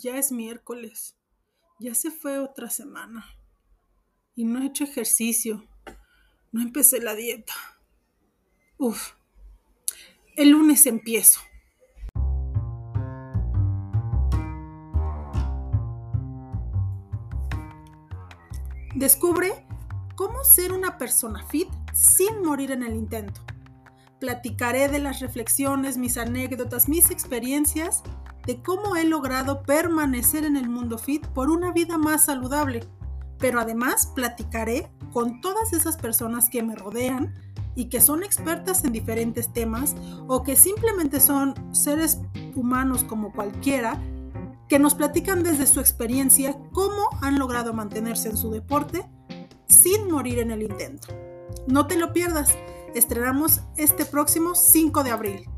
Ya es miércoles. Ya se fue otra semana. Y no he hecho ejercicio. No empecé la dieta. Uf. El lunes empiezo. Descubre cómo ser una persona fit sin morir en el intento. Platicaré de las reflexiones, mis anécdotas, mis experiencias de cómo he logrado permanecer en el mundo fit por una vida más saludable. Pero además platicaré con todas esas personas que me rodean y que son expertas en diferentes temas o que simplemente son seres humanos como cualquiera que nos platican desde su experiencia cómo han logrado mantenerse en su deporte sin morir en el intento. No te lo pierdas, estrenamos este próximo 5 de abril.